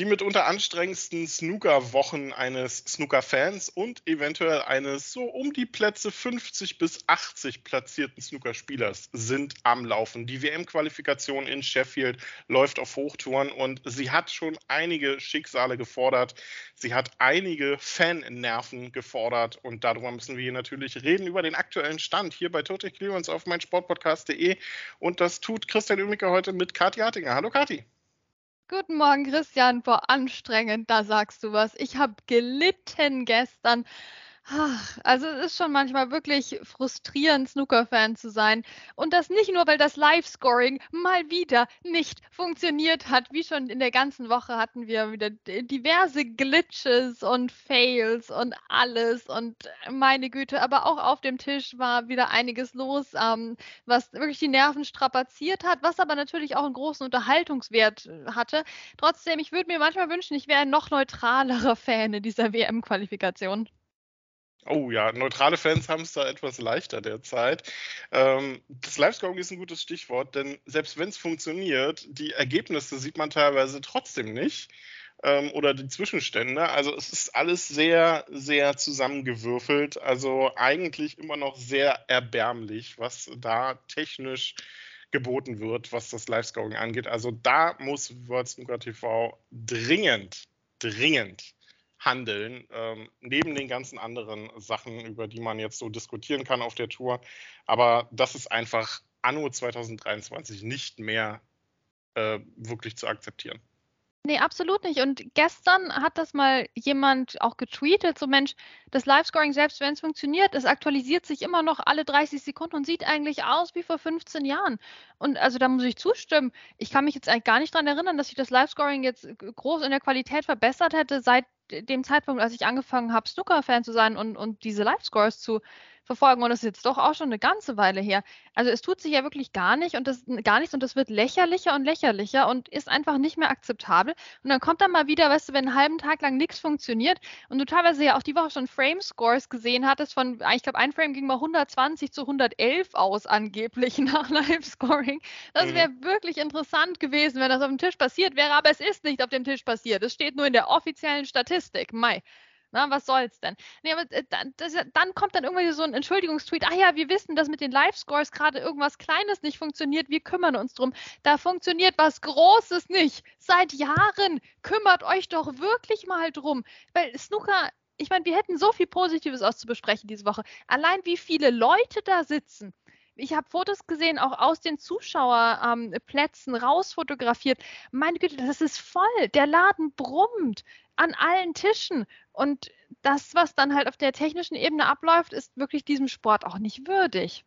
die mitunter anstrengendsten Snooker-Wochen eines Snooker-Fans und eventuell eines so um die Plätze 50 bis 80 platzierten Snooker-Spielers sind am Laufen. Die WM-Qualifikation in Sheffield läuft auf Hochtouren und sie hat schon einige Schicksale gefordert. Sie hat einige Fan-Nerven gefordert und darüber müssen wir hier natürlich reden, über den aktuellen Stand hier bei Total Clearance auf meinsportpodcast.de und das tut Christian Ümiker heute mit Kathi Hartinger. Hallo Kathi. Guten Morgen, Christian. Boah, anstrengend, da sagst du was. Ich habe gelitten gestern. Ach, also es ist schon manchmal wirklich frustrierend, Snooker-Fan zu sein. Und das nicht nur, weil das Live-Scoring mal wieder nicht funktioniert hat. Wie schon in der ganzen Woche hatten wir wieder diverse Glitches und Fails und alles. Und meine Güte, aber auch auf dem Tisch war wieder einiges los, ähm, was wirklich die Nerven strapaziert hat, was aber natürlich auch einen großen Unterhaltungswert äh, hatte. Trotzdem, ich würde mir manchmal wünschen, ich wäre ein noch neutralerer Fan in dieser WM-Qualifikation. Oh ja, neutrale Fans haben es da etwas leichter derzeit. Ähm, das Live-Scoring ist ein gutes Stichwort, denn selbst wenn es funktioniert, die Ergebnisse sieht man teilweise trotzdem nicht ähm, oder die Zwischenstände. Also es ist alles sehr, sehr zusammengewürfelt. Also eigentlich immer noch sehr erbärmlich, was da technisch geboten wird, was das Live-Scoring angeht. Also da muss World Snooker TV dringend, dringend handeln, ähm, neben den ganzen anderen Sachen, über die man jetzt so diskutieren kann auf der Tour. Aber das ist einfach anno 2023 nicht mehr äh, wirklich zu akzeptieren. Nee, absolut nicht. Und gestern hat das mal jemand auch getweetet, so Mensch, das Live-Scoring, selbst wenn es funktioniert, es aktualisiert sich immer noch alle 30 Sekunden und sieht eigentlich aus wie vor 15 Jahren. Und also da muss ich zustimmen. Ich kann mich jetzt eigentlich gar nicht daran erinnern, dass sich das Live-Scoring jetzt groß in der Qualität verbessert hätte, seit dem Zeitpunkt, als ich angefangen habe, Snooker-Fan zu sein und, und diese Live-Scores zu verfolgen. Und das ist jetzt doch auch schon eine ganze Weile her. Also es tut sich ja wirklich gar nicht und das gar nichts und das wird lächerlicher und lächerlicher und ist einfach nicht mehr akzeptabel. Und dann kommt dann mal wieder, weißt du, wenn einen halben Tag lang nichts funktioniert und du teilweise ja auch die Woche schon Frame-Scores gesehen hattest von, ich glaube, ein Frame ging mal 120 zu 111 aus angeblich nach Live-Scoring. Das wäre mhm. wirklich interessant gewesen, wenn das auf dem Tisch passiert wäre, aber es ist nicht auf dem Tisch passiert. Es steht nur in der offiziellen Statistik. Mai. Na, was soll's denn? Nee, aber äh, das, dann kommt dann irgendwie so ein Entschuldigungstweet. Ah ja, wir wissen, dass mit den Live-Scores gerade irgendwas Kleines nicht funktioniert. Wir kümmern uns drum. Da funktioniert was Großes nicht. Seit Jahren kümmert euch doch wirklich mal drum. Weil Snooker ich meine, wir hätten so viel Positives auszubesprechen diese Woche. Allein wie viele Leute da sitzen. Ich habe Fotos gesehen, auch aus den Zuschauerplätzen ähm, rausfotografiert. Meine Güte, das ist voll. Der Laden brummt an allen Tischen. Und das, was dann halt auf der technischen Ebene abläuft, ist wirklich diesem Sport auch nicht würdig.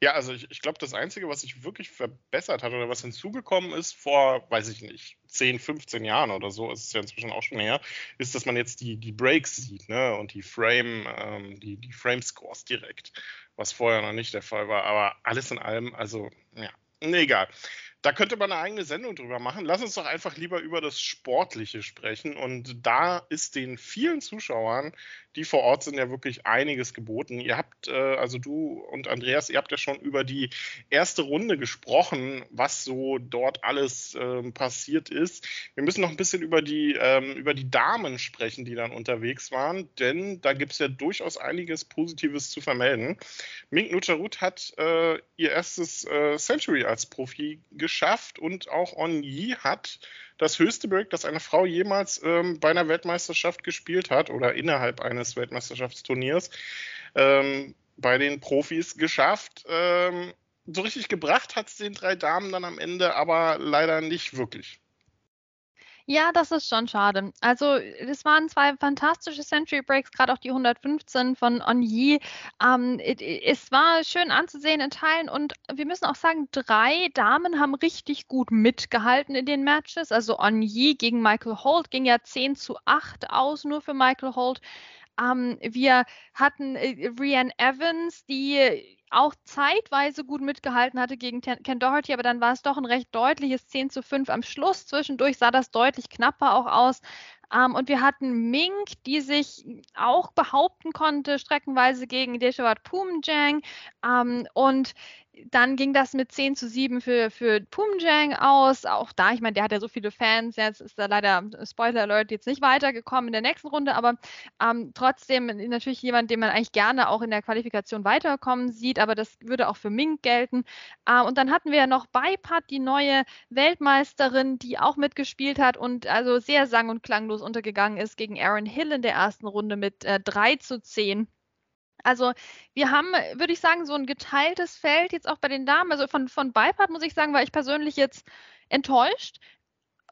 Ja, also ich, ich glaube, das Einzige, was sich wirklich verbessert hat oder was hinzugekommen ist vor, weiß ich nicht, 10, 15 Jahren oder so, ist es ja inzwischen auch schon her, ist, dass man jetzt die, die Breaks sieht, ne? Und die Frame, ähm, die, die Frame-Scores direkt, was vorher noch nicht der Fall war. Aber alles in allem, also, ja, nee, egal. Da könnte man eine eigene Sendung drüber machen. Lass uns doch einfach lieber über das Sportliche sprechen. Und da ist den vielen Zuschauern, die vor Ort sind, ja wirklich einiges geboten. Ihr habt, äh, also du und Andreas, ihr habt ja schon über die erste Runde gesprochen, was so dort alles äh, passiert ist. Wir müssen noch ein bisschen über die, ähm, über die Damen sprechen, die dann unterwegs waren, denn da gibt es ja durchaus einiges Positives zu vermelden. Mink Nucharut hat äh, ihr erstes äh, Century als Profi geschafft geschafft und auch On Yi hat das höchste Break, das eine Frau jemals ähm, bei einer Weltmeisterschaft gespielt hat oder innerhalb eines Weltmeisterschaftsturniers ähm, bei den Profis geschafft. Ähm, so richtig gebracht hat es den drei Damen dann am Ende, aber leider nicht wirklich. Ja, das ist schon schade. Also, es waren zwei fantastische Century Breaks, gerade auch die 115 von Onyi. Ähm, es war schön anzusehen in Teilen und wir müssen auch sagen, drei Damen haben richtig gut mitgehalten in den Matches. Also Onyi gegen Michael Holt ging ja 10 zu 8 aus, nur für Michael Holt. Ähm, wir hatten äh, Rianne Evans, die auch zeitweise gut mitgehalten hatte gegen Ken Doherty, aber dann war es doch ein recht deutliches 10 zu 5 am Schluss. Zwischendurch sah das deutlich knapper auch aus. Ähm, und wir hatten Mink, die sich auch behaupten konnte, streckenweise gegen Deshawat Pumjang. Ähm, und dann ging das mit 10 zu 7 für, für Pumjang aus. Auch da, ich meine, der hat ja so viele Fans. Jetzt ist er leider, Spoiler Alert, jetzt nicht weitergekommen in der nächsten Runde, aber ähm, trotzdem natürlich jemand, den man eigentlich gerne auch in der Qualifikation weiterkommen sieht. Aber das würde auch für Mink gelten. Äh, und dann hatten wir ja noch Beipat, die neue Weltmeisterin, die auch mitgespielt hat und also sehr sang- und klanglos untergegangen ist gegen Aaron Hill in der ersten Runde mit äh, 3 zu 10. Also wir haben, würde ich sagen, so ein geteiltes Feld jetzt auch bei den Damen. Also von, von Beipart muss ich sagen, war ich persönlich jetzt enttäuscht.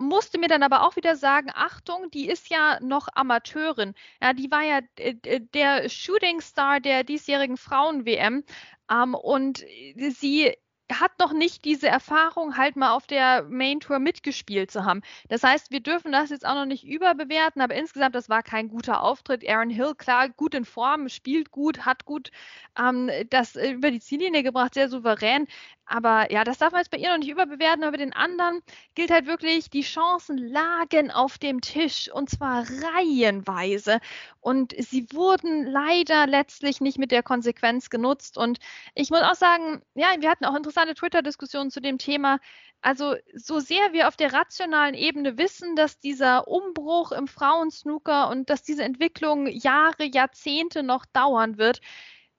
Musste mir dann aber auch wieder sagen, Achtung, die ist ja noch Amateurin. Ja, die war ja äh, der Shooting Star der diesjährigen Frauen-WM. Ähm, und sie hat noch nicht diese Erfahrung, halt mal auf der Main Tour mitgespielt zu haben. Das heißt, wir dürfen das jetzt auch noch nicht überbewerten, aber insgesamt, das war kein guter Auftritt. Aaron Hill, klar, gut in Form, spielt gut, hat gut ähm, das über die Ziellinie gebracht, sehr souverän. Aber ja, das darf man jetzt bei ihr noch nicht überbewerten, aber bei den anderen gilt halt wirklich, die Chancen lagen auf dem Tisch und zwar reihenweise. Und sie wurden leider letztlich nicht mit der Konsequenz genutzt. Und ich muss auch sagen, ja, wir hatten auch interessante Twitter-Diskussionen zu dem Thema. Also, so sehr wir auf der rationalen Ebene wissen, dass dieser Umbruch im Frauensnooker und dass diese Entwicklung Jahre, Jahrzehnte noch dauern wird,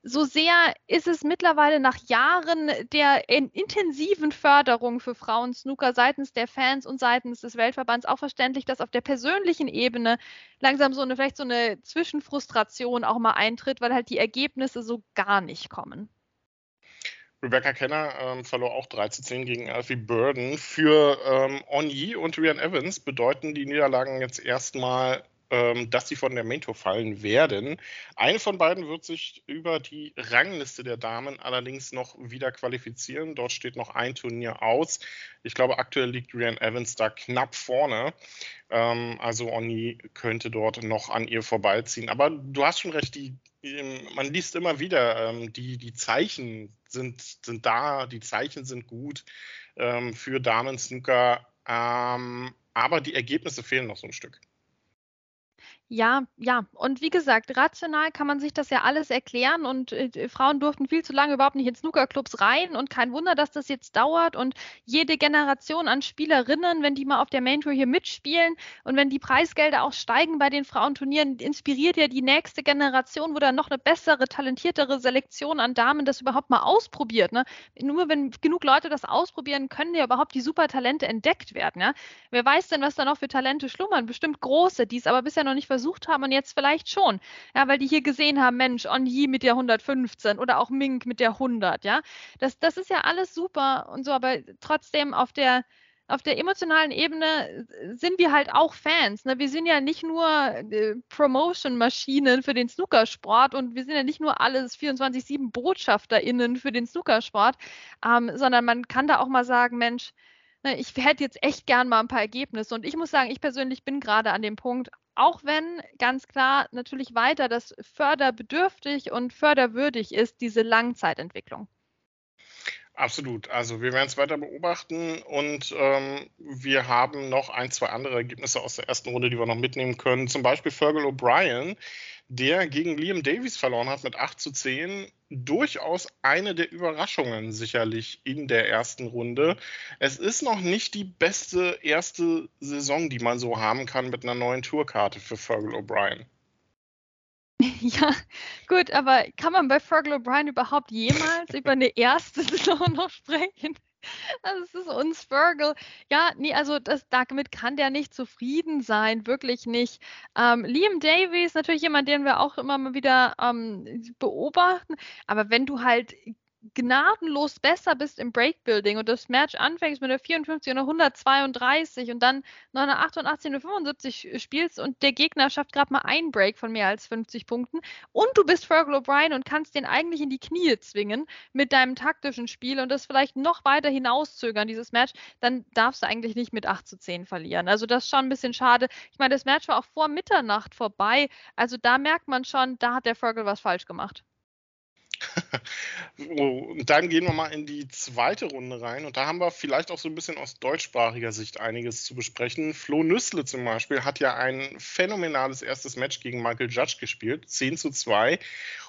so sehr ist es mittlerweile nach Jahren der intensiven Förderung für Frauen-Snooker seitens der Fans und seitens des Weltverbands auch verständlich, dass auf der persönlichen Ebene langsam so eine, vielleicht so eine Zwischenfrustration auch mal eintritt, weil halt die Ergebnisse so gar nicht kommen. Rebecca Kenner ähm, verlor auch 3 zu 10 gegen Alfie Burden. Für ähm, Onyi und Rian Evans bedeuten die Niederlagen jetzt erstmal ähm, dass sie von der Main Tour fallen werden. Eine von beiden wird sich über die Rangliste der Damen allerdings noch wieder qualifizieren. Dort steht noch ein Turnier aus. Ich glaube, aktuell liegt Rian Evans da knapp vorne. Ähm, also Oni könnte dort noch an ihr vorbeiziehen. Aber du hast schon recht, die, man liest immer wieder, ähm, die, die Zeichen sind, sind da, die Zeichen sind gut ähm, für Damen-Snooker. Ähm, aber die Ergebnisse fehlen noch so ein Stück. Ja, ja. Und wie gesagt, rational kann man sich das ja alles erklären und äh, Frauen durften viel zu lange überhaupt nicht in Snookerclubs rein und kein Wunder, dass das jetzt dauert und jede Generation an Spielerinnen, wenn die mal auf der Main Tour hier mitspielen und wenn die Preisgelder auch steigen bei den Frauenturnieren, inspiriert ja die nächste Generation, wo dann noch eine bessere, talentiertere Selektion an Damen das überhaupt mal ausprobiert. Ne? Nur wenn genug Leute das ausprobieren, können ja überhaupt die Supertalente entdeckt werden. Ja? Wer weiß denn, was da noch für Talente schlummern? Bestimmt große, die es aber bisher noch nicht versucht haben und jetzt vielleicht schon. Ja, weil die hier gesehen haben, Mensch, Onyi mit der 115 oder auch Mink mit der 100, ja. Das, das ist ja alles super und so, aber trotzdem auf der, auf der emotionalen Ebene sind wir halt auch Fans. Ne? Wir sind ja nicht nur äh, Promotion-Maschinen für den Snookersport und wir sind ja nicht nur alles 24-7 BotschafterInnen für den Snookersport, ähm, sondern man kann da auch mal sagen, Mensch, ne, ich hätte jetzt echt gern mal ein paar Ergebnisse. Und ich muss sagen, ich persönlich bin gerade an dem Punkt, auch wenn ganz klar natürlich weiter das förderbedürftig und förderwürdig ist, diese Langzeitentwicklung. Absolut. Also wir werden es weiter beobachten und ähm, wir haben noch ein, zwei andere Ergebnisse aus der ersten Runde, die wir noch mitnehmen können. Zum Beispiel Fergal O'Brien, der gegen Liam Davies verloren hat mit 8 zu 10. Durchaus eine der Überraschungen sicherlich in der ersten Runde. Es ist noch nicht die beste erste Saison, die man so haben kann mit einer neuen Tourkarte für Fergal O'Brien. Ja, gut, aber kann man bei Fergal O'Brien überhaupt jemals über eine erste Saison noch sprechen? Also es ist uns Fergal. Ja, nee, also das, damit kann der nicht zufrieden sein, wirklich nicht. Ähm, Liam Davies, natürlich jemand, den wir auch immer mal wieder ähm, beobachten, aber wenn du halt gnadenlos besser bist im Breakbuilding und das Match anfängst mit einer 54 und einer 132 und dann noch eine 88 und eine 75 spielst und der Gegner schafft gerade mal einen Break von mehr als 50 Punkten und du bist Fergal O'Brien und kannst den eigentlich in die Knie zwingen mit deinem taktischen Spiel und das vielleicht noch weiter hinauszögern, dieses Match, dann darfst du eigentlich nicht mit 8 zu 10 verlieren. Also das ist schon ein bisschen schade. Ich meine, das Match war auch vor Mitternacht vorbei. Also da merkt man schon, da hat der Fergal was falsch gemacht. und dann gehen wir mal in die zweite Runde rein und da haben wir vielleicht auch so ein bisschen aus deutschsprachiger Sicht einiges zu besprechen. Flo Nüssle zum Beispiel hat ja ein phänomenales erstes Match gegen Michael Judge gespielt, 10 zu 2.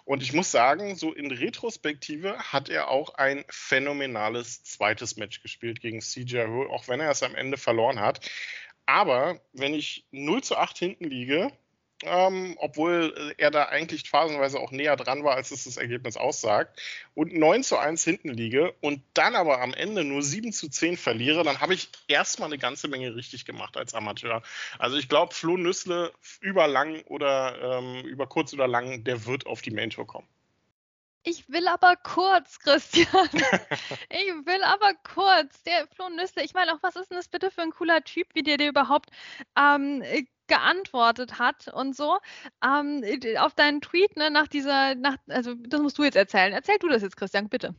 Und ich muss sagen, so in Retrospektive hat er auch ein phänomenales zweites Match gespielt gegen CJ Ho, auch wenn er es am Ende verloren hat. Aber wenn ich 0 zu 8 hinten liege, ähm, obwohl äh, er da eigentlich phasenweise auch näher dran war, als es das Ergebnis aussagt, und 9 zu 1 hinten liege und dann aber am Ende nur 7 zu 10 verliere, dann habe ich erstmal eine ganze Menge richtig gemacht als Amateur. Also ich glaube, Flo Nüssle über lang oder ähm, über kurz oder lang, der wird auf die Main Tour kommen. Ich will aber kurz, Christian. ich will aber kurz. Der Flo Nüssle, ich meine auch, was ist denn das bitte für ein cooler Typ, wie der dir überhaupt ähm, geantwortet hat und so. Ähm, auf deinen Tweet, ne, nach dieser, nach, also das musst du jetzt erzählen. Erzähl du das jetzt, Christian, bitte.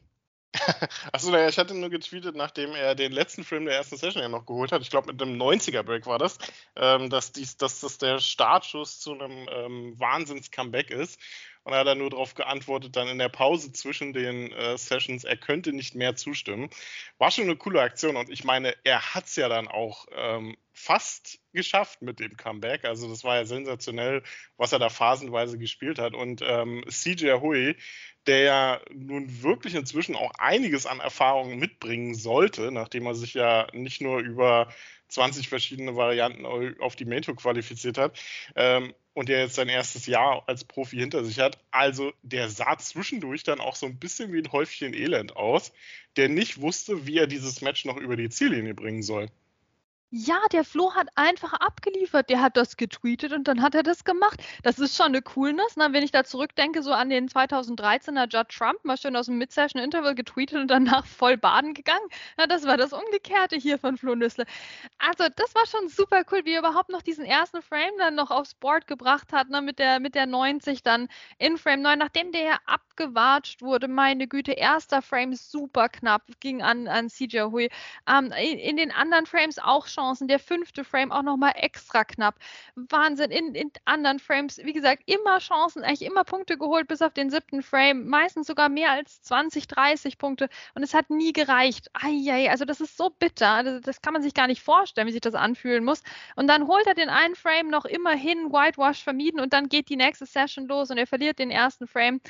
Achso, naja, ich hatte nur getweetet, nachdem er den letzten Frame der ersten Session ja noch geholt hat. Ich glaube, mit einem 90er-Break war das, ähm, dass, dies, dass das der Startschuss zu einem ähm, Wahnsinns-Comeback ist. Und er hat dann nur darauf geantwortet, dann in der Pause zwischen den äh, Sessions, er könnte nicht mehr zustimmen. War schon eine coole Aktion und ich meine, er hat es ja dann auch ähm, fast geschafft mit dem Comeback. Also das war ja sensationell, was er da phasenweise gespielt hat. Und ähm, CJ Hui, der ja nun wirklich inzwischen auch einiges an Erfahrungen mitbringen sollte, nachdem er sich ja nicht nur über 20 verschiedene Varianten auf die Tour qualifiziert hat, ähm, und der jetzt sein erstes Jahr als Profi hinter sich hat. Also der sah zwischendurch dann auch so ein bisschen wie ein Häufchen Elend aus, der nicht wusste, wie er dieses Match noch über die Ziellinie bringen soll. Ja, der Flo hat einfach abgeliefert. Der hat das getweetet und dann hat er das gemacht. Das ist schon eine Coolness. Ne? Wenn ich da zurückdenke, so an den 2013er Judd Trump, mal schön aus dem Mid-Session-Interval getweetet und danach voll baden gegangen. Ja, das war das Umgekehrte hier von Flo Nüssle. Also, das war schon super cool, wie er überhaupt noch diesen ersten Frame dann noch aufs Board gebracht hat, ne? mit, der, mit der 90 dann in Frame 9, nachdem der ja abgewatscht wurde. Meine Güte, erster Frame super knapp, ging an, an CJ Hui. Ähm, in, in den anderen Frames auch Chancen. Der fünfte Frame auch nochmal extra knapp. Wahnsinn. In, in anderen Frames, wie gesagt, immer Chancen, eigentlich immer Punkte geholt bis auf den siebten Frame. Meistens sogar mehr als 20, 30 Punkte. Und es hat nie gereicht. Eieiei, also das ist so bitter. Also das kann man sich gar nicht vorstellen, wie sich das anfühlen muss. Und dann holt er den einen Frame noch immerhin Whitewash vermieden und dann geht die nächste Session los und er verliert den ersten Frame.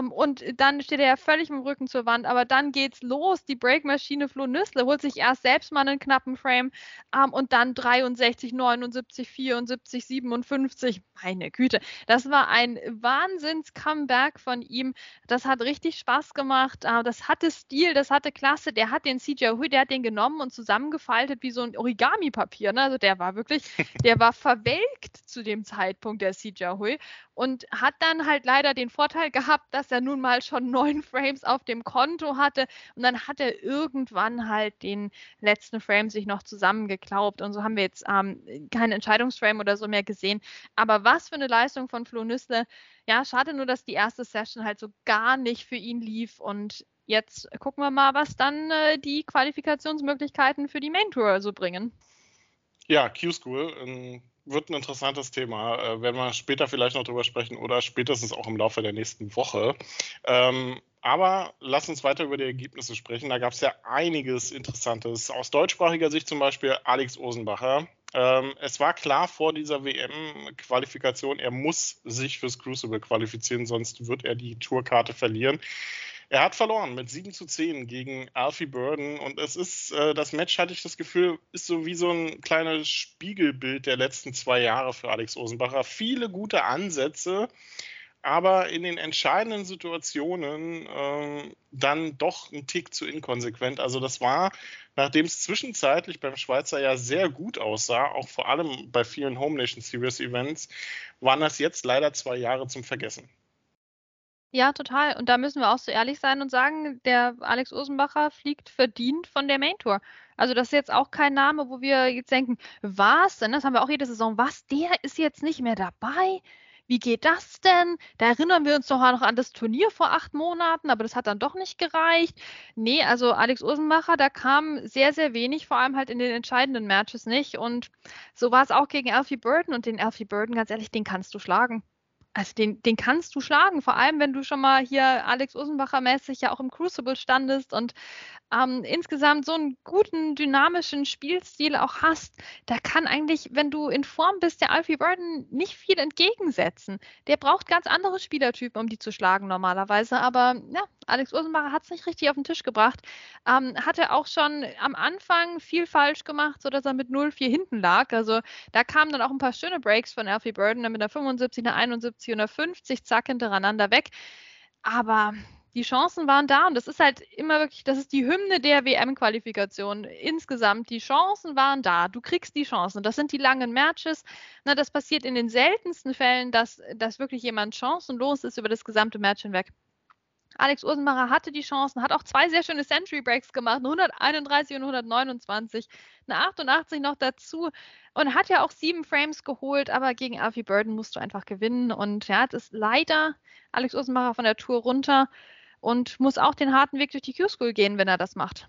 Um, und dann steht er ja völlig mit dem Rücken zur Wand. Aber dann geht's los. Die Breakmaschine Flo Nüssle holt sich erst selbst mal einen knappen Frame ähm, und dann 63, 79, 74, 57. Meine Güte, das war ein Wahnsinns-Comeback von ihm. Das hat richtig Spaß gemacht. Äh, das hatte Stil, das hatte Klasse. Der hat den CJ Hui, der hat den genommen und zusammengefaltet wie so ein Origami-Papier. Ne? Also der war wirklich, der war verwelkt zu dem Zeitpunkt, der CJ Hui und hat dann halt leider den Vorteil gehabt, dass er nun mal schon neun Frames auf dem Konto hatte und dann hat er irgendwann halt den letzten Frame sich noch zusammengeklaubt und so haben wir jetzt ähm, keinen Entscheidungsframe oder so mehr gesehen. Aber was für eine Leistung von Flo Nüssle. Ja, schade nur, dass die erste Session halt so gar nicht für ihn lief und jetzt gucken wir mal, was dann äh, die Qualifikationsmöglichkeiten für die Main Tour so bringen. Ja, Q-School, wird ein interessantes Thema. Äh, werden wir später vielleicht noch drüber sprechen oder spätestens auch im Laufe der nächsten Woche. Ähm, aber lass uns weiter über die Ergebnisse sprechen. Da gab es ja einiges Interessantes. Aus deutschsprachiger Sicht zum Beispiel Alex Osenbacher. Ähm, es war klar vor dieser WM-Qualifikation, er muss sich fürs Crucible qualifizieren, sonst wird er die Tourkarte verlieren. Er hat verloren mit 7 zu 10 gegen Alfie Burden und es ist, äh, das Match hatte ich das Gefühl, ist so wie so ein kleines Spiegelbild der letzten zwei Jahre für Alex Osenbacher. Viele gute Ansätze, aber in den entscheidenden Situationen äh, dann doch ein Tick zu inkonsequent. Also das war, nachdem es zwischenzeitlich beim Schweizer ja sehr gut aussah, auch vor allem bei vielen Home Nation Series Events, waren das jetzt leider zwei Jahre zum Vergessen. Ja, total. Und da müssen wir auch so ehrlich sein und sagen, der Alex Osenbacher fliegt verdient von der Main Tour. Also das ist jetzt auch kein Name, wo wir jetzt denken, was denn? Das haben wir auch jede Saison. Was? Der ist jetzt nicht mehr dabei? Wie geht das denn? Da erinnern wir uns doch noch an das Turnier vor acht Monaten, aber das hat dann doch nicht gereicht. Nee, also Alex Osenbacher, da kam sehr, sehr wenig, vor allem halt in den entscheidenden Matches nicht. Und so war es auch gegen Alfie Burden und den Alfie Burden, ganz ehrlich, den kannst du schlagen. Also den, den kannst du schlagen, vor allem wenn du schon mal hier Alex Usenbacher mäßig ja auch im Crucible standest und ähm, insgesamt so einen guten, dynamischen Spielstil auch hast, da kann eigentlich, wenn du in Form bist, der Alfie Burden nicht viel entgegensetzen. Der braucht ganz andere Spielertypen, um die zu schlagen normalerweise, aber ja, Alex Usenbacher hat es nicht richtig auf den Tisch gebracht. Ähm, hatte auch schon am Anfang viel falsch gemacht, sodass er mit 0-4 hinten lag. Also da kamen dann auch ein paar schöne Breaks von Alfie Burden, mit einer 75, einer 71 450, zack, hintereinander weg. Aber die Chancen waren da und das ist halt immer wirklich, das ist die Hymne der WM-Qualifikation. Insgesamt, die Chancen waren da. Du kriegst die Chancen. Das sind die langen Matches. Na, das passiert in den seltensten Fällen, dass, dass wirklich jemand chancenlos ist über das gesamte Match hinweg. Alex Ursenmacher hatte die Chancen, hat auch zwei sehr schöne Century Breaks gemacht, 131 und 129, eine 88 noch dazu und hat ja auch sieben Frames geholt, aber gegen Alfie Burden musst du einfach gewinnen und ja, das ist leider Alex Ursenmacher von der Tour runter und muss auch den harten Weg durch die Q-School gehen, wenn er das macht.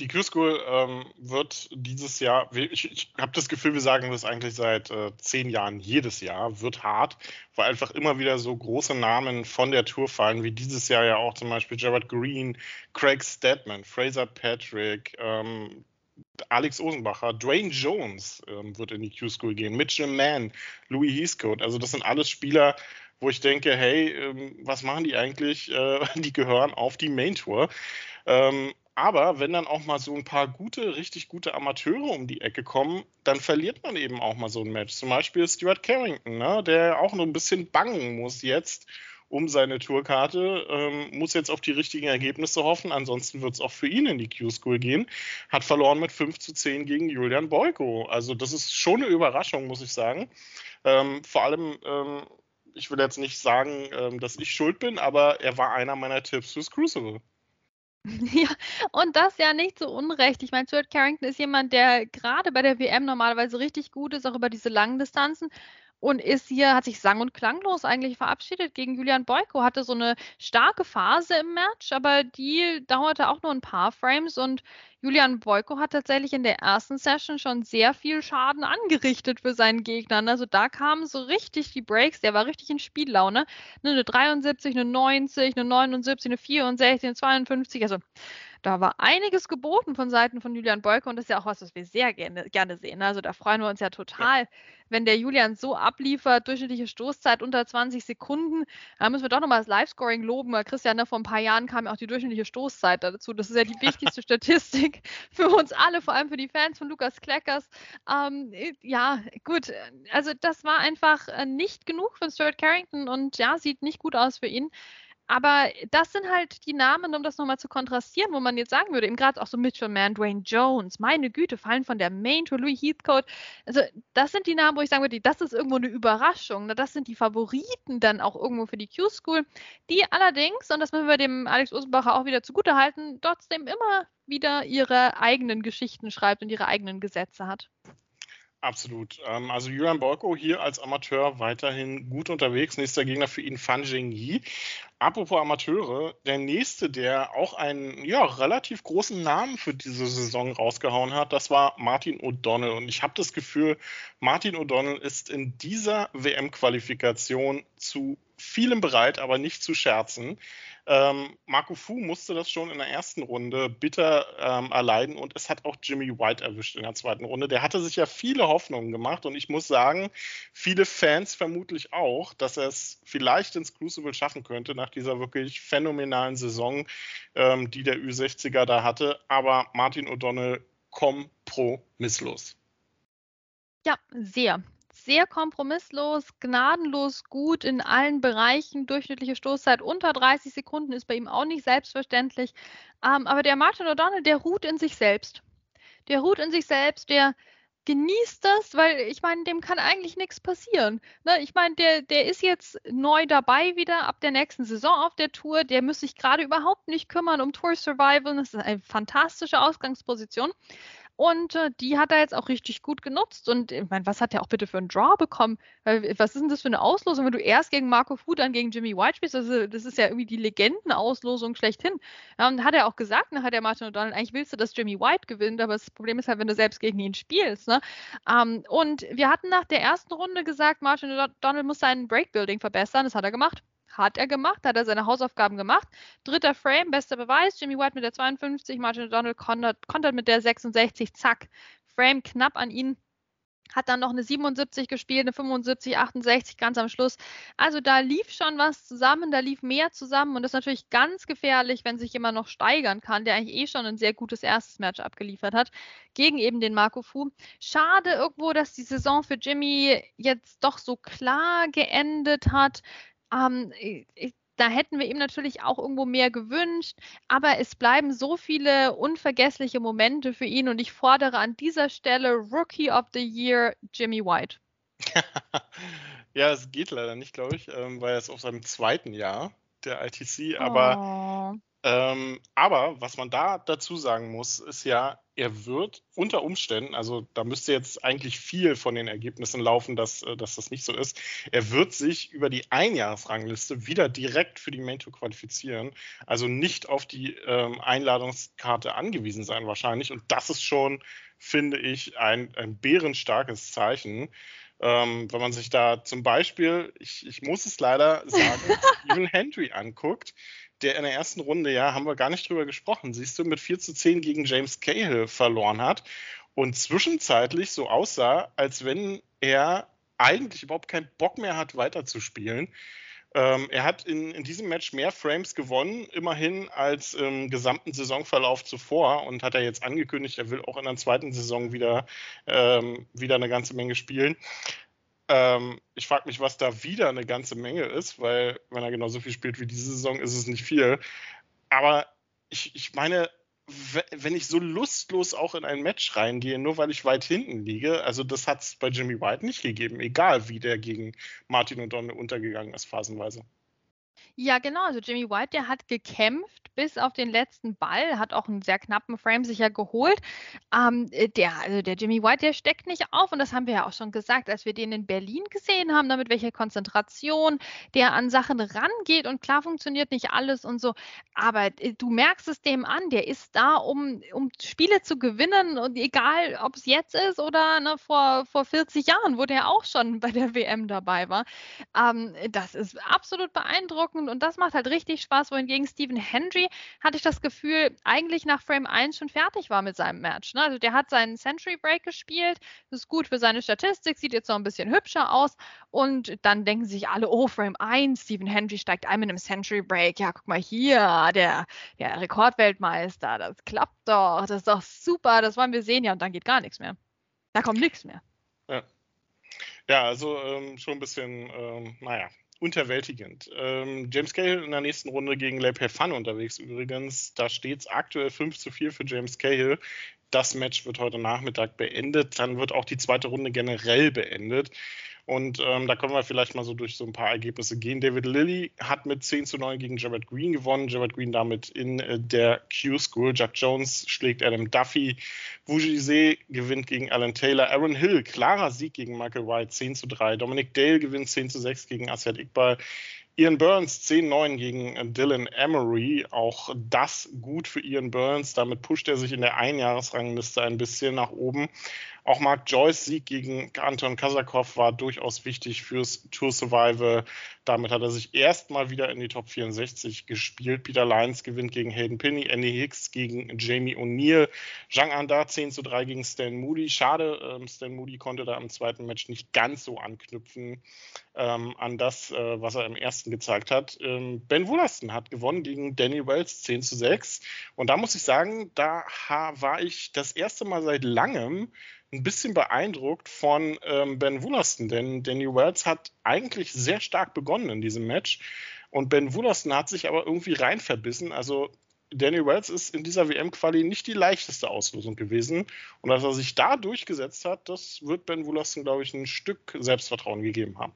Die Q-School ähm, wird dieses Jahr, ich, ich habe das Gefühl, wir sagen das eigentlich seit äh, zehn Jahren jedes Jahr, wird hart, weil einfach immer wieder so große Namen von der Tour fallen, wie dieses Jahr ja auch zum Beispiel Gerard Green, Craig Stedman, Fraser Patrick, ähm, Alex Osenbacher, Dwayne Jones ähm, wird in die Q-School gehen, Mitchell Mann, Louis Heathcote. Also das sind alles Spieler, wo ich denke, hey, ähm, was machen die eigentlich? Äh, die gehören auf die Main Tour. Ähm, aber wenn dann auch mal so ein paar gute, richtig gute Amateure um die Ecke kommen, dann verliert man eben auch mal so ein Match. Zum Beispiel Stuart Carrington, ne, der auch noch ein bisschen bangen muss jetzt um seine Tourkarte, ähm, muss jetzt auf die richtigen Ergebnisse hoffen. Ansonsten wird es auch für ihn in die Q-School gehen. Hat verloren mit 5 zu 10 gegen Julian Boyko. Also das ist schon eine Überraschung, muss ich sagen. Ähm, vor allem, ähm, ich will jetzt nicht sagen, ähm, dass ich schuld bin, aber er war einer meiner Tipps fürs Crucible. Ja, und das ja nicht so unrecht. Ich meine, Stuart Carrington ist jemand, der gerade bei der WM normalerweise richtig gut ist, auch über diese langen Distanzen und ist hier, hat sich sang- und klanglos eigentlich verabschiedet gegen Julian Boyko, hatte so eine starke Phase im Match, aber die dauerte auch nur ein paar Frames und Julian Boyko hat tatsächlich in der ersten Session schon sehr viel Schaden angerichtet für seinen Gegnern. Also da kamen so richtig die Breaks, der war richtig in Spiellaune. Eine 73, eine 90, eine 79, eine 64, eine 52, also da war einiges geboten von Seiten von Julian Bolke und das ist ja auch was, was wir sehr gerne, gerne sehen. Also da freuen wir uns ja total, ja. wenn der Julian so abliefert, durchschnittliche Stoßzeit unter 20 Sekunden. Da müssen wir doch nochmal das Live-Scoring loben, weil Christian, ne, vor ein paar Jahren kam ja auch die durchschnittliche Stoßzeit dazu. Das ist ja die wichtigste Statistik für uns alle, vor allem für die Fans von Lukas Kleckers. Ähm, ja, gut, also das war einfach äh, nicht genug von Stuart Carrington und ja, sieht nicht gut aus für ihn. Aber das sind halt die Namen, um das nochmal zu kontrastieren, wo man jetzt sagen würde, eben gerade auch so Mitchell Mann, Dwayne Jones, meine Güte, fallen von der Main to Louis Heathcote. Also das sind die Namen, wo ich sagen würde, das ist irgendwo eine Überraschung. Das sind die Favoriten dann auch irgendwo für die Q-School, die allerdings, und das müssen wir dem Alex Osenbacher auch wieder zugutehalten, trotzdem immer wieder ihre eigenen Geschichten schreibt und ihre eigenen Gesetze hat. Absolut. Ähm, also Julian Borko hier als Amateur weiterhin gut unterwegs. Nächster Gegner für ihn Fan Yi. Apropos Amateure, der nächste, der auch einen ja, relativ großen Namen für diese Saison rausgehauen hat, das war Martin O'Donnell. Und ich habe das Gefühl, Martin O'Donnell ist in dieser WM-Qualifikation zu vielem bereit, aber nicht zu scherzen. Ähm, Marco Fu musste das schon in der ersten Runde bitter ähm, erleiden und es hat auch Jimmy White erwischt in der zweiten Runde. Der hatte sich ja viele Hoffnungen gemacht und ich muss sagen, viele Fans vermutlich auch, dass er es vielleicht ins Crucible schaffen könnte nach dieser wirklich phänomenalen Saison, ähm, die der Ü60er da hatte. Aber Martin O'Donnell kompromisslos. Ja, sehr sehr kompromisslos, gnadenlos gut in allen Bereichen. Durchschnittliche Stoßzeit unter 30 Sekunden ist bei ihm auch nicht selbstverständlich. Ähm, aber der Martin O'Donnell, der ruht in sich selbst. Der ruht in sich selbst, der genießt das, weil ich meine, dem kann eigentlich nichts passieren. Ne? Ich meine, der, der ist jetzt neu dabei wieder ab der nächsten Saison auf der Tour. Der muss sich gerade überhaupt nicht kümmern um Tour Survival. Das ist eine fantastische Ausgangsposition. Und äh, die hat er jetzt auch richtig gut genutzt. Und ich meine, was hat er auch bitte für einen Draw bekommen? Was ist denn das für eine Auslosung, wenn du erst gegen Marco Fu, dann gegen Jimmy White spielst? Also, das ist ja irgendwie die Legendenauslosung schlechthin. Ja, und hat er auch gesagt, nachher der Martin O'Donnell, eigentlich willst du, dass Jimmy White gewinnt, aber das Problem ist halt, wenn du selbst gegen ihn spielst. Ne? Ähm, und wir hatten nach der ersten Runde gesagt, Martin O'Donnell muss sein Breakbuilding verbessern. Das hat er gemacht. Hat er gemacht, hat er seine Hausaufgaben gemacht. Dritter Frame, bester Beweis. Jimmy White mit der 52, Martin O'Donnell kontert, mit der 66, zack. Frame knapp an ihn. Hat dann noch eine 77 gespielt, eine 75, 68 ganz am Schluss. Also da lief schon was zusammen, da lief mehr zusammen und das ist natürlich ganz gefährlich, wenn sich jemand noch steigern kann, der eigentlich eh schon ein sehr gutes erstes Match abgeliefert hat, gegen eben den Marco Fu. Schade irgendwo, dass die Saison für Jimmy jetzt doch so klar geendet hat. Ähm, ich, da hätten wir ihm natürlich auch irgendwo mehr gewünscht, aber es bleiben so viele unvergessliche Momente für ihn und ich fordere an dieser Stelle Rookie of the Year Jimmy White. ja, es geht leider nicht, glaube ich, ähm, weil er ist auf seinem zweiten Jahr der ITC, aber oh. Ähm, aber was man da dazu sagen muss, ist ja, er wird unter Umständen, also da müsste jetzt eigentlich viel von den Ergebnissen laufen, dass, äh, dass das nicht so ist. Er wird sich über die Einjahresrangliste wieder direkt für die Main Tour qualifizieren, also nicht auf die ähm, Einladungskarte angewiesen sein wahrscheinlich. Und das ist schon, finde ich, ein, ein bärenstarkes Zeichen. Ähm, wenn man sich da zum Beispiel, ich, ich muss es leider sagen, Steven Hendry anguckt, der in der ersten Runde, ja, haben wir gar nicht drüber gesprochen, siehst du, mit 4 zu 10 gegen James Cahill verloren hat und zwischenzeitlich so aussah, als wenn er eigentlich überhaupt keinen Bock mehr hat, weiterzuspielen. Ähm, er hat in, in diesem Match mehr Frames gewonnen, immerhin als im gesamten Saisonverlauf zuvor und hat er jetzt angekündigt, er will auch in der zweiten Saison wieder, ähm, wieder eine ganze Menge spielen. Ähm, ich frage mich, was da wieder eine ganze Menge ist, weil wenn er genauso viel spielt wie diese Saison, ist es nicht viel. Aber ich, ich meine, wenn ich so lustlos auch in ein Match reingehe, nur weil ich weit hinten liege, also das hat es bei Jimmy White nicht gegeben, egal wie der gegen Martin und Donne untergegangen ist, phasenweise. Ja, genau. Also Jimmy White, der hat gekämpft bis auf den letzten Ball, hat auch einen sehr knappen Frame sicher geholt. Ähm, äh, der, also der Jimmy White, der steckt nicht auf und das haben wir ja auch schon gesagt, als wir den in Berlin gesehen haben, damit welche Konzentration der an Sachen rangeht und klar funktioniert nicht alles und so. Aber äh, du merkst es dem an, der ist da, um, um Spiele zu gewinnen und egal, ob es jetzt ist oder ne, vor, vor 40 Jahren, wo der auch schon bei der WM dabei war. Ähm, das ist absolut beeindruckend beeindruckend und das macht halt richtig Spaß, wohingegen Stephen Hendry hatte ich das Gefühl, eigentlich nach Frame 1 schon fertig war mit seinem Match. Ne? Also der hat seinen Century Break gespielt, das ist gut für seine Statistik, sieht jetzt noch ein bisschen hübscher aus und dann denken sich alle, oh, Frame 1, Stephen Hendry steigt ein mit einem Century Break, ja, guck mal hier, der, der Rekordweltmeister, das klappt doch, das ist doch super, das wollen wir sehen, ja, und dann geht gar nichts mehr. Da kommt nichts mehr. Ja. Ja, also ähm, schon ein bisschen, ähm, naja, unterwältigend. Ähm, James Cahill in der nächsten Runde gegen Le Perfan unterwegs übrigens. Da steht es aktuell 5 zu 4 für James Cahill. Das Match wird heute Nachmittag beendet. Dann wird auch die zweite Runde generell beendet. Und ähm, da können wir vielleicht mal so durch so ein paar Ergebnisse gehen. David Lilly hat mit 10 zu 9 gegen Jared Green gewonnen. Jared Green damit in äh, der Q-School. Jack Jones schlägt Adam Duffy. Wujise gewinnt gegen Alan Taylor. Aaron Hill, klarer Sieg gegen Michael White, 10 zu 3. Dominic Dale gewinnt 10 zu 6 gegen Asiad Iqbal. Ian Burns 10-9 gegen Dylan Emery. Auch das gut für Ian Burns. Damit pusht er sich in der Einjahresrangliste ein bisschen nach oben. Auch Mark Joyce Sieg gegen Anton Kazakov war durchaus wichtig fürs Tour Survival. Damit hat er sich erstmal wieder in die Top 64 gespielt. Peter Lyons gewinnt gegen Hayden Pinney, Andy Hicks gegen Jamie O'Neill, Zhang Anda 10 zu 3 gegen Stan Moody. Schade, ähm, Stan Moody konnte da im zweiten Match nicht ganz so anknüpfen ähm, an das, äh, was er im ersten gezeigt hat. Ähm, ben Wollaston hat gewonnen gegen Danny Wells 10 zu 6. Und da muss ich sagen, da war ich das erste Mal seit langem ein bisschen beeindruckt von ähm, Ben Wollaston, denn Danny Wells hat eigentlich sehr stark begonnen in diesem Match und Ben Wollaston hat sich aber irgendwie rein verbissen. Also Daniel Wells ist in dieser WM-Quali nicht die leichteste Auslosung gewesen. Und dass er sich da durchgesetzt hat, das wird Ben Woolaston, glaube ich, ein Stück Selbstvertrauen gegeben haben.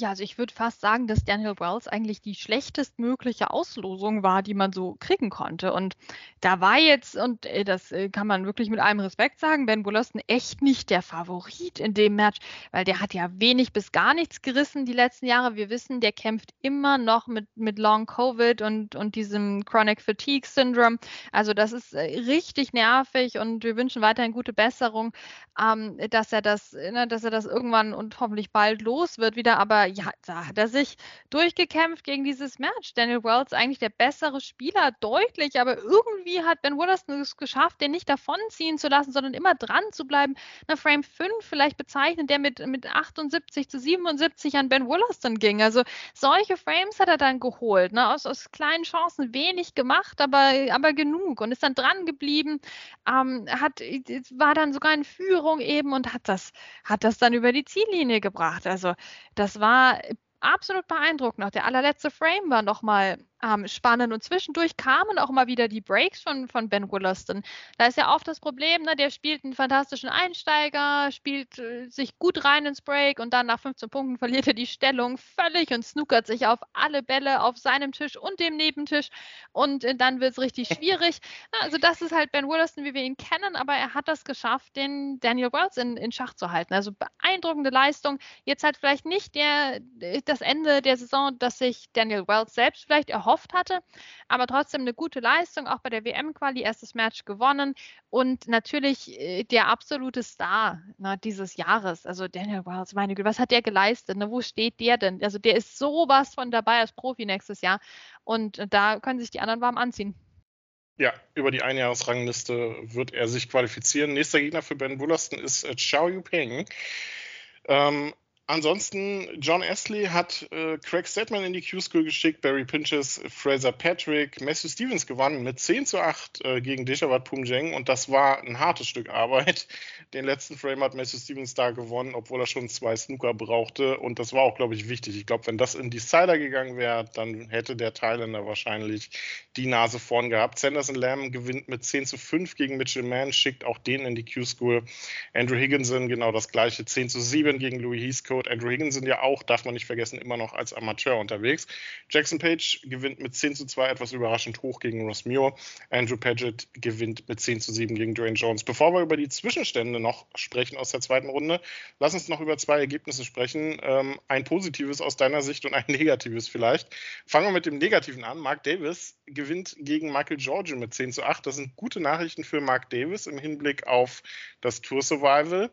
Ja, also ich würde fast sagen, dass Daniel Wells eigentlich die schlechtestmögliche Auslosung war, die man so kriegen konnte. Und da war jetzt, und äh, das äh, kann man wirklich mit allem Respekt sagen, Ben Wollaston echt nicht der Favorit in dem Match, weil der hat ja wenig bis gar nichts gerissen die letzten Jahre. Wir wissen, der kämpft immer noch mit, mit Long Covid und, und diesem Chronic Fatigue Syndrome. Also das ist äh, richtig nervig und wir wünschen weiterhin gute Besserung, ähm, dass er das, ne, dass er das irgendwann und hoffentlich bald los wird wieder. Aber ja, da hat er sich durchgekämpft gegen dieses Match. Daniel Wells eigentlich der bessere Spieler, deutlich, aber irgendwie hat Ben Wollaston es geschafft, den nicht davonziehen zu lassen, sondern immer dran zu bleiben. Na, Frame 5 vielleicht bezeichnet, der mit, mit 78 zu 77 an Ben Wollaston ging. Also solche Frames hat er dann geholt, ne? aus, aus kleinen Chancen wenig gemacht, aber, aber genug und ist dann dran geblieben, ähm, hat, war dann sogar in Führung eben und hat das, hat das dann über die Ziellinie gebracht. Also das war absolut beeindruckend. Auch der allerletzte Frame war nochmal ähm, spannend. Und zwischendurch kamen auch mal wieder die Breaks von, von Ben Williston. Da ist ja oft das Problem, ne, der spielt einen fantastischen Einsteiger, spielt äh, sich gut rein ins Break und dann nach 15 Punkten verliert er die Stellung völlig und snookert sich auf alle Bälle auf seinem Tisch und dem Nebentisch und äh, dann wird es richtig schwierig. Also das ist halt Ben Williston, wie wir ihn kennen, aber er hat das geschafft, den Daniel Wells in, in Schach zu halten. Also beeindruckende Leistung. Jetzt halt vielleicht nicht der, das Ende der Saison, dass sich Daniel Wells selbst vielleicht erhofft erhofft hatte. Aber trotzdem eine gute Leistung, auch bei der WM-Quali, erstes Match gewonnen und natürlich äh, der absolute Star ne, dieses Jahres. Also Daniel Wells, meine Güte, was hat der geleistet? Ne? Wo steht der denn? Also der ist sowas von dabei als Profi nächstes Jahr und da können sich die anderen warm anziehen. Ja, über die Einjahresrangliste wird er sich qualifizieren. Nächster Gegner für Ben Bullaston ist äh, Chao Yupeng. Ähm, Ansonsten, John Astley hat äh, Craig Stedman in die Q-School geschickt, Barry Pinches, Fraser Patrick, Matthew Stevens gewann mit 10 zu 8 äh, gegen Deshavat Pumjeng und das war ein hartes Stück Arbeit. Den letzten Frame hat Matthew Stevens da gewonnen, obwohl er schon zwei Snooker brauchte und das war auch, glaube ich, wichtig. Ich glaube, wenn das in Decider gegangen wäre, dann hätte der Thailänder wahrscheinlich die Nase vorn gehabt. Sanderson Lamb gewinnt mit 10 zu 5 gegen Mitchell Mann, schickt auch den in die Q-School. Andrew Higginson genau das gleiche, 10 zu 7 gegen Louis Heathcote. Code. Andrew Higginson ja auch, darf man nicht vergessen, immer noch als Amateur unterwegs. Jackson Page gewinnt mit 10 zu 2 etwas überraschend hoch gegen Ross Muir. Andrew Paget gewinnt mit 10 zu 7 gegen Dwayne Jones. Bevor wir über die Zwischenstände noch sprechen aus der zweiten Runde, lass uns noch über zwei Ergebnisse sprechen. Ähm, ein positives aus deiner Sicht und ein negatives vielleicht. Fangen wir mit dem Negativen an. Mark Davis gewinnt gegen Michael Giorgio mit 10 zu 8. Das sind gute Nachrichten für Mark Davis im Hinblick auf das Tour Survival.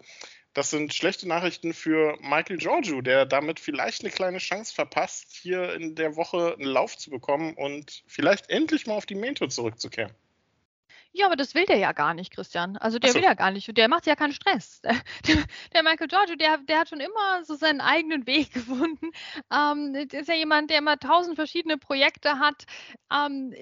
Das sind schlechte Nachrichten für Michael Giorgio, der damit vielleicht eine kleine Chance verpasst, hier in der Woche einen Lauf zu bekommen und vielleicht endlich mal auf die Main Tour zurückzukehren. Ja, aber das will der ja gar nicht, Christian. Also der so. will ja gar nicht. Der macht ja keinen Stress. Der, der Michael Giorgio, der, der hat schon immer so seinen eigenen Weg gefunden. Ähm, der ist ja jemand, der immer tausend verschiedene Projekte hat. Ähm,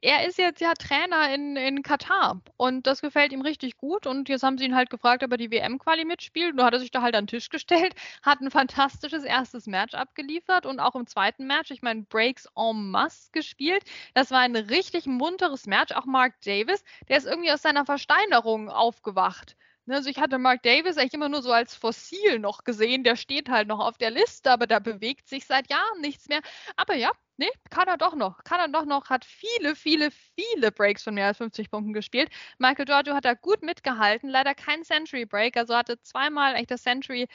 er ist jetzt ja Trainer in, in Katar und das gefällt ihm richtig gut. Und jetzt haben sie ihn halt gefragt, ob er die WM-Quali mitspielt. Und hat er sich da halt an den Tisch gestellt, hat ein fantastisches erstes Match abgeliefert und auch im zweiten Match, ich meine, Breaks en masse gespielt. Das war ein richtig munteres Match. Auch Mark Davis der ist irgendwie aus seiner Versteinerung aufgewacht. Ne, also ich hatte Mark Davis eigentlich immer nur so als Fossil noch gesehen, der steht halt noch auf der Liste, aber da bewegt sich seit Jahren nichts mehr. Aber ja, nee, kann er doch noch, kann er doch noch, hat viele, viele, viele Breaks von mehr als 50 Punkten gespielt. Michael Giorgio hat da gut mitgehalten, leider kein Century Break, also hatte zweimal echt das Century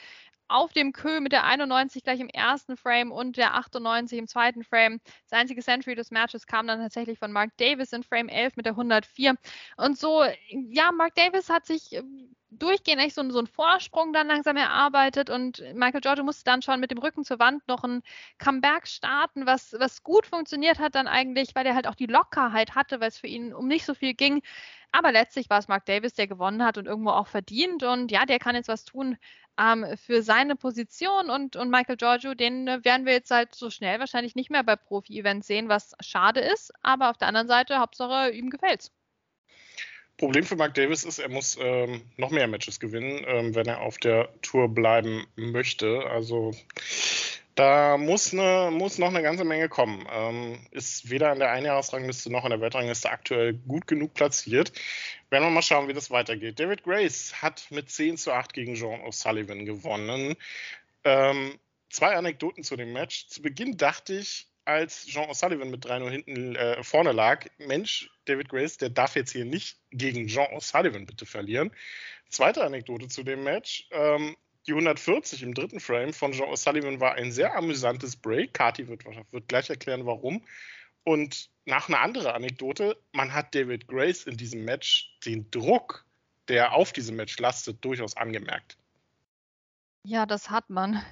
auf dem Kö mit der 91 gleich im ersten Frame und der 98 im zweiten Frame. Das einzige Century des Matches kam dann tatsächlich von Mark Davis in Frame 11 mit der 104. Und so, ja, Mark Davis hat sich ähm, durchgehend echt so, so einen Vorsprung dann langsam erarbeitet und Michael Giorgio musste dann schon mit dem Rücken zur Wand noch ein Comeback starten, was, was gut funktioniert hat dann eigentlich, weil er halt auch die Lockerheit hatte, weil es für ihn um nicht so viel ging. Aber letztlich war es Mark Davis, der gewonnen hat und irgendwo auch verdient. Und ja, der kann jetzt was tun ähm, für seine Position. Und, und Michael Giorgio, den äh, werden wir jetzt halt so schnell wahrscheinlich nicht mehr bei Profi-Events sehen, was schade ist. Aber auf der anderen Seite, Hauptsache, ihm gefällt's. Problem für Mark Davis ist, er muss ähm, noch mehr Matches gewinnen, ähm, wenn er auf der Tour bleiben möchte. Also Da muss, eine, muss noch eine ganze Menge kommen. Ähm, ist weder in der Einjahresrangliste noch in der Weltrangliste aktuell gut genug platziert. Werden wir mal schauen, wie das weitergeht. David Grace hat mit 10 zu 8 gegen John O'Sullivan gewonnen. Ähm, zwei Anekdoten zu dem Match. Zu Beginn dachte ich, als Jean O'Sullivan mit 3-0 hinten äh, vorne lag, Mensch, David Grace, der darf jetzt hier nicht gegen Jean O'Sullivan bitte verlieren. Zweite Anekdote zu dem Match. Ähm, die 140 im dritten Frame von Jean O'Sullivan war ein sehr amüsantes Break. Kati wird, wird gleich erklären, warum. Und nach einer anderen Anekdote, man hat David Grace in diesem Match den Druck, der auf diesem Match lastet, durchaus angemerkt. Ja, das hat man.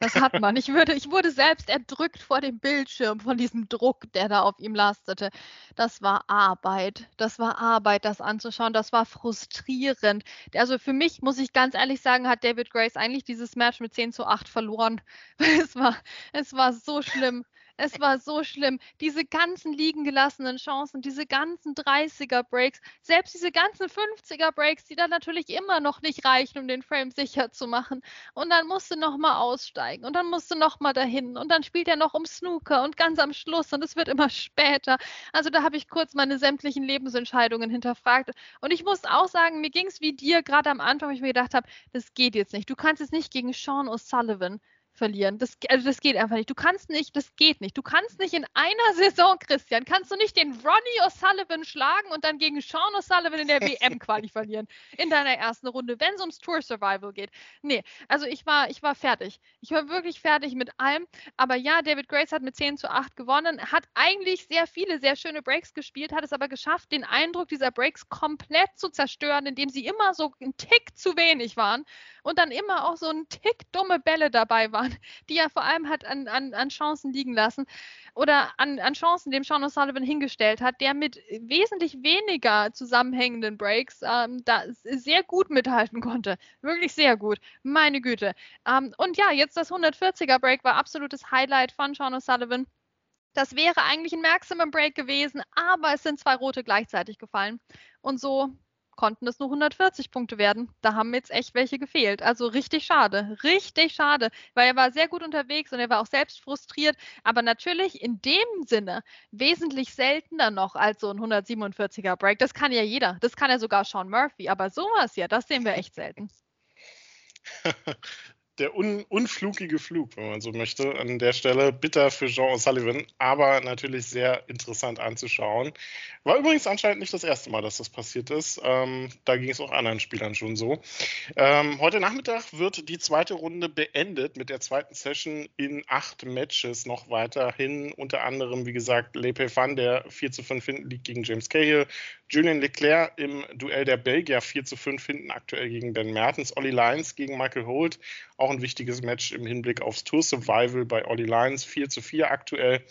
Das hat man. Ich, würde, ich wurde selbst erdrückt vor dem Bildschirm von diesem Druck, der da auf ihm lastete. Das war Arbeit. Das war Arbeit, das anzuschauen. Das war frustrierend. Also für mich, muss ich ganz ehrlich sagen, hat David Grace eigentlich dieses Match mit 10 zu 8 verloren. Es war, es war so schlimm. Es war so schlimm. Diese ganzen liegen gelassenen Chancen, diese ganzen 30er Breaks, selbst diese ganzen 50er Breaks, die dann natürlich immer noch nicht reichen, um den Frame sicher zu machen. Und dann musste noch mal aussteigen und dann musste noch mal dahin und dann spielt er noch um Snooker und ganz am Schluss und es wird immer später. Also da habe ich kurz meine sämtlichen Lebensentscheidungen hinterfragt. Und ich muss auch sagen, mir ging es wie dir gerade am Anfang, wo ich mir gedacht habe, das geht jetzt nicht. Du kannst es nicht gegen Sean O'Sullivan verlieren. Das, also das geht einfach nicht. Du kannst nicht, das geht nicht. Du kannst nicht in einer Saison, Christian, kannst du nicht den Ronnie O'Sullivan schlagen und dann gegen Sean O'Sullivan in der WM-Quali verlieren. In deiner ersten Runde, wenn es ums Tour Survival geht. Nee, also ich war, ich war fertig. Ich war wirklich fertig mit allem. Aber ja, David Grace hat mit 10 zu 8 gewonnen, hat eigentlich sehr viele, sehr schöne Breaks gespielt, hat es aber geschafft, den Eindruck dieser Breaks komplett zu zerstören, indem sie immer so ein Tick zu wenig waren und dann immer auch so ein Tick dumme Bälle dabei waren waren, die er vor allem hat an, an, an Chancen liegen lassen oder an, an Chancen, dem Sean O'Sullivan hingestellt hat, der mit wesentlich weniger zusammenhängenden Breaks ähm, da sehr gut mithalten konnte. Wirklich sehr gut. Meine Güte. Ähm, und ja, jetzt das 140er Break war absolutes Highlight von Sean O'Sullivan. Das wäre eigentlich ein Maximum Break gewesen, aber es sind zwei rote gleichzeitig gefallen. Und so konnten es nur 140 Punkte werden. Da haben jetzt echt welche gefehlt. Also richtig schade, richtig schade, weil er war sehr gut unterwegs und er war auch selbst frustriert, aber natürlich in dem Sinne wesentlich seltener noch als so ein 147er Break. Das kann ja jeder, das kann ja sogar Sean Murphy, aber sowas ja, das sehen wir echt selten. der un unflugige Flug, wenn man so möchte, an der Stelle. Bitter für Jean O'Sullivan, aber natürlich sehr interessant anzuschauen. War übrigens anscheinend nicht das erste Mal, dass das passiert ist. Ähm, da ging es auch anderen Spielern schon so. Ähm, heute Nachmittag wird die zweite Runde beendet mit der zweiten Session in acht Matches noch weiterhin. Unter anderem, wie gesagt, Le Fan, der 4 zu 5 hinten liegt gegen James Cahill. Julian Leclerc im Duell der Belgier 4 zu 5 hinten aktuell gegen Ben Mertens. Olli Lyons gegen Michael Holt auch ein wichtiges Match im Hinblick aufs Tour Survival bei Ollie Lyons. 4 zu 4 aktuell.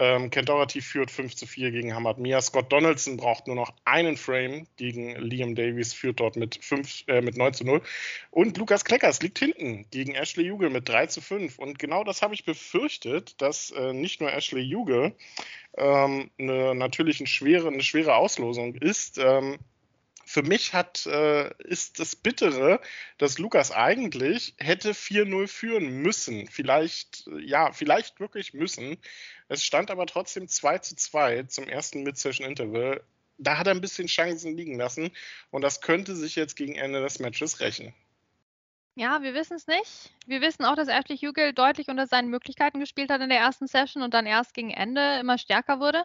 Ähm, Ken Doherty führt 5 zu 4 gegen Hamad Mia. Scott Donaldson braucht nur noch einen Frame gegen Liam Davies, führt dort mit, 5, äh, mit 9 zu 0. Und Lukas Kleckers liegt hinten gegen Ashley Jugel mit 3 zu 5. Und genau das habe ich befürchtet, dass äh, nicht nur Ashley Jugel ähm, eine, natürlich eine schwere, eine schwere Auslosung ist. Ähm, für mich hat, äh, ist das Bittere, dass Lukas eigentlich hätte 4-0 führen müssen. Vielleicht, ja, vielleicht wirklich müssen. Es stand aber trotzdem 2 zu 2 zum ersten Mid-Session Interval. Da hat er ein bisschen Chancen liegen lassen und das könnte sich jetzt gegen Ende des Matches rächen. Ja, wir wissen es nicht. Wir wissen auch, dass Ashley Hugel deutlich unter seinen Möglichkeiten gespielt hat in der ersten Session und dann erst gegen Ende immer stärker wurde.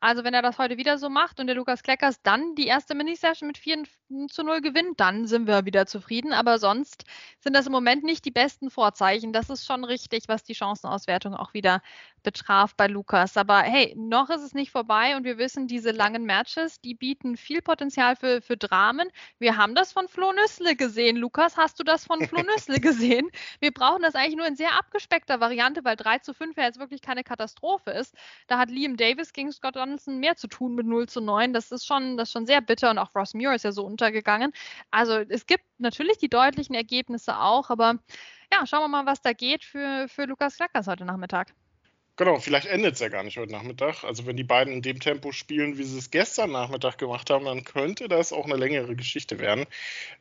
Also wenn er das heute wieder so macht und der Lukas Kleckers dann die erste Mini-Session mit 4 zu 0 gewinnt, dann sind wir wieder zufrieden. Aber sonst sind das im Moment nicht die besten Vorzeichen. Das ist schon richtig, was die Chancenauswertung auch wieder betraf bei Lukas. Aber hey, noch ist es nicht vorbei und wir wissen, diese langen Matches, die bieten viel Potenzial für, für Dramen. Wir haben das von Flo Nüssle gesehen. Lukas, hast du das von Flo Nüssle gesehen? Wir brauchen das eigentlich nur in sehr abgespeckter Variante, weil 3 zu 5 ja jetzt wirklich keine Katastrophe ist. Da hat Liam Davis gegen Scott Donaldson mehr zu tun mit 0 zu 9. Das ist schon, das ist schon sehr bitter und auch Ross Muir ist ja so untergegangen. Also es gibt natürlich die deutlichen Ergebnisse auch, aber ja, schauen wir mal, was da geht für, für Lukas Klackers heute Nachmittag Genau, vielleicht endet es ja gar nicht heute Nachmittag. Also wenn die beiden in dem Tempo spielen, wie sie es gestern Nachmittag gemacht haben, dann könnte das auch eine längere Geschichte werden.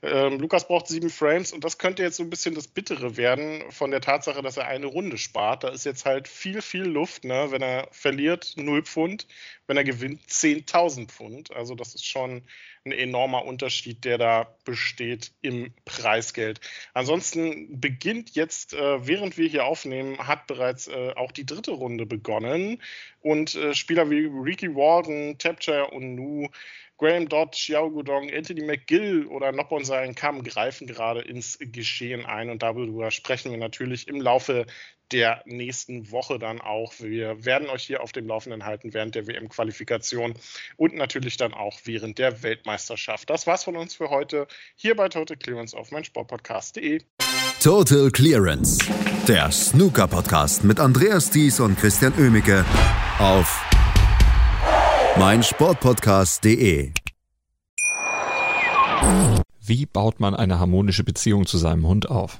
Ähm, Lukas braucht sieben Frames und das könnte jetzt so ein bisschen das Bittere werden von der Tatsache, dass er eine Runde spart. Da ist jetzt halt viel, viel Luft. Ne? Wenn er verliert, 0 Pfund. Wenn er gewinnt, 10.000 Pfund. Also das ist schon ein enormer Unterschied, der da besteht im Preisgeld. Ansonsten beginnt jetzt, äh, während wir hier aufnehmen, hat bereits äh, auch die dritte Runde begonnen und äh, Spieler wie Ricky Walden, Tapchair und Nu Graham Dodd, Xiao Gudong, Anthony McGill oder Nopon Kam greifen gerade ins Geschehen ein und darüber sprechen wir natürlich im Laufe der nächsten Woche dann auch. Wir werden euch hier auf dem Laufenden halten während der WM-Qualifikation und natürlich dann auch während der Weltmeisterschaft. Das war's von uns für heute hier bei Total Clearance auf meinsportpodcast.de. Total Clearance, der Snooker-Podcast mit Andreas Thies und Christian Oemicke auf meinsportpodcast.de. Wie baut man eine harmonische Beziehung zu seinem Hund auf?